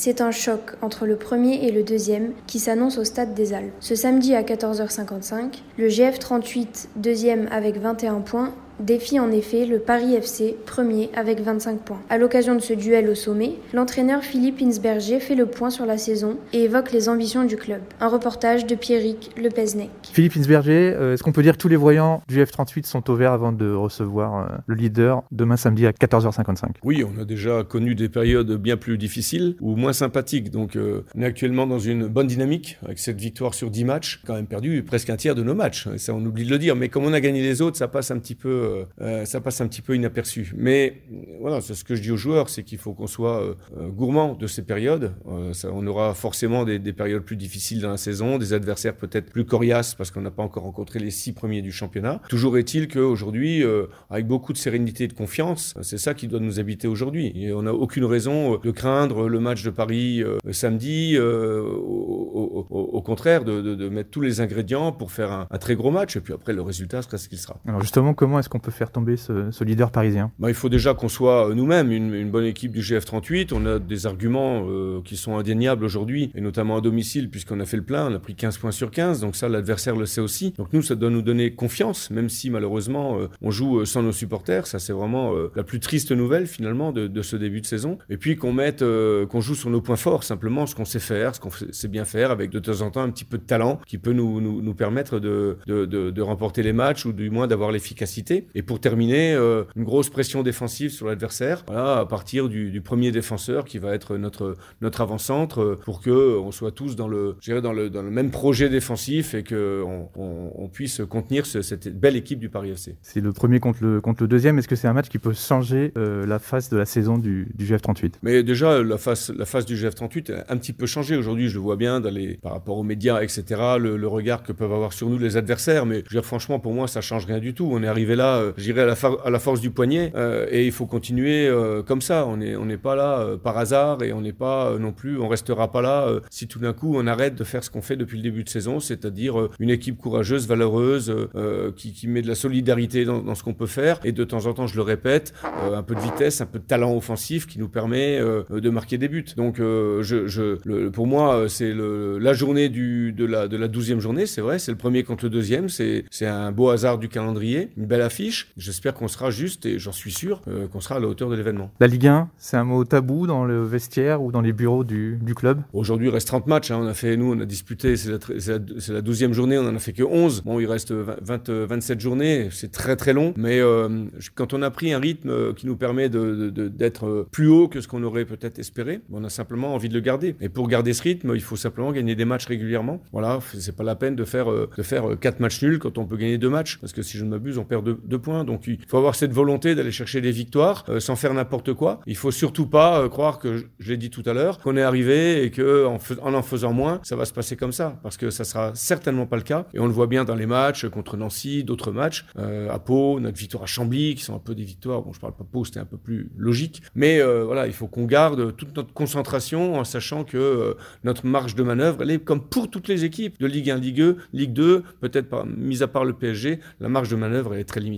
C'est un choc entre le premier et le deuxième qui s'annonce au stade des Alpes. Ce samedi à 14h55, le GF 38, deuxième avec 21 points, défie en effet le Paris FC, premier avec 25 points. À l'occasion de ce duel au sommet, l'entraîneur Philippe Insberger fait le point sur la saison et évoque les ambitions du club. Un reportage de Pierrick Lepesnec. Philippe Insberger, euh, est-ce qu'on peut dire que tous les voyants du F38 sont au vert avant de recevoir euh, le leader demain samedi à 14h55 Oui, on a déjà connu des périodes bien plus difficiles ou moins sympathiques. Donc euh, on est actuellement dans une bonne dynamique avec cette victoire sur 10 matchs, quand même perdu presque un tiers de nos matchs. Ça, on oublie de le dire, mais comme on a gagné les autres, ça passe un petit peu euh, euh, ça passe un petit peu inaperçu. Mais voilà, c'est ce que je dis aux joueurs, c'est qu'il faut qu'on soit euh, gourmand de ces périodes. On aura forcément des, des, périodes plus difficiles dans la saison, des adversaires peut-être plus coriaces parce qu'on n'a pas encore rencontré les six premiers du championnat. Toujours est-il qu'aujourd'hui, avec beaucoup de sérénité et de confiance, c'est ça qui doit nous habiter aujourd'hui. Et on n'a aucune raison de craindre le match de Paris samedi. Au, contraire, de, mettre tous les ingrédients pour faire un, un, très gros match. Et puis après, le résultat sera ce qu'il sera. Alors justement, comment est-ce qu'on peut faire tomber ce, leader parisien? Bah, Il faut déjà qu'on soit nous-mêmes une, bonne équipe du GF38. On a des arguments euh, qui sont indéniables aujourd'hui, et notamment à domicile, puisqu'on a fait le plein. On a pris 15 points sur 15, donc ça, l'adversaire le sait aussi. Donc nous, ça doit nous donner confiance, même si malheureusement, euh, on joue euh, sans nos supporters. Ça, c'est vraiment euh, la plus triste nouvelle, finalement, de, ce début de saison. Et puis qu'on mette, euh, qu'on joue sur nos points forts, simplement ce qu'on sait faire, ce qu'on sait bien faire, avec de temps en temps un petit peu de talent qui peut nous, nous, permettre de, de remporter les matchs ou du moins d'avoir l'efficacité. Et pour terminer, euh, une grosse pression défensive sur l'adversaire. Voilà, à partir du, du, premier défenseur qui va être notre notre avant-centre euh, pour que on soit tous dans le, dans le dans le même projet défensif et que on, on, on puisse contenir ce, cette belle équipe du Paris FC. C'est le premier contre le contre le deuxième. Est-ce que c'est un match qui peut changer euh, la face de la saison du, du GF38 Mais déjà la face la face du GF38 a un petit peu changé aujourd'hui. Je le vois bien dans les, par rapport aux médias, etc. Le, le, regard que peuvent avoir sur nous les adversaires. Mais je veux dire, franchement, pour moi, ça change rien du tout. On est arrivé là, euh, j'irai à la, force du poignet euh, et il faut continuer euh, comme ça. On n'est on n'est pas là euh, par hasard et on n'est pas non plus, on restera pas là si tout d'un coup on arrête de faire ce qu'on fait depuis le début de saison, c'est-à-dire une équipe courageuse, valeureuse, qui, met de la solidarité dans, ce qu'on peut faire et de temps en temps, je le répète, un peu de vitesse, un peu de talent offensif qui nous permet de marquer des buts. Donc je, pour moi, c'est la journée du, de la de la douzième journée, c'est vrai, c'est le premier contre le deuxième, c'est un beau hasard du calendrier, une belle affiche. J'espère qu'on sera juste et j'en suis sûr euh, qu'on sera à la hauteur de l'événement. La Ligue 1, c'est un mot tabou dans le vestiaire ou dans les bureaux du, du club? Aujourd'hui, il reste 30 matchs. Hein. On a fait, nous, on a disputé, c'est la, la, la, 12e journée, on en a fait que 11. Bon, il reste 20, 27 journées, c'est très très long. Mais euh, quand on a pris un rythme euh, qui nous permet d'être plus haut que ce qu'on aurait peut-être espéré, on a simplement envie de le garder. Et pour garder ce rythme, il faut simplement gagner des matchs régulièrement. Voilà, c'est pas la peine de faire, de faire 4 matchs nuls quand on peut gagner 2 matchs. Parce que si je ne m'abuse, on perd 2 points. Donc il faut avoir cette volonté d'aller chercher des victoires euh, sans faire n'importe quoi. Il faut surtout pas euh, croire que, je l'ai dit tout à l'heure, qu'on est arrivé et que en, en, faisant moins, ça va se passer comme ça, parce que ça sera certainement pas le cas. Et on le voit bien dans les matchs contre Nancy, d'autres matchs euh, à Pau, notre victoire à Chambly, qui sont un peu des victoires. Bon, je parle pas Pau, c'était un peu plus logique, mais voilà, il faut qu'on garde toute notre concentration en sachant que notre marge de manœuvre, elle est comme pour toutes les équipes de Ligue 1, Ligue 2, Ligue 2, peut-être mis à part le PSG, la marge de manœuvre elle est très limite.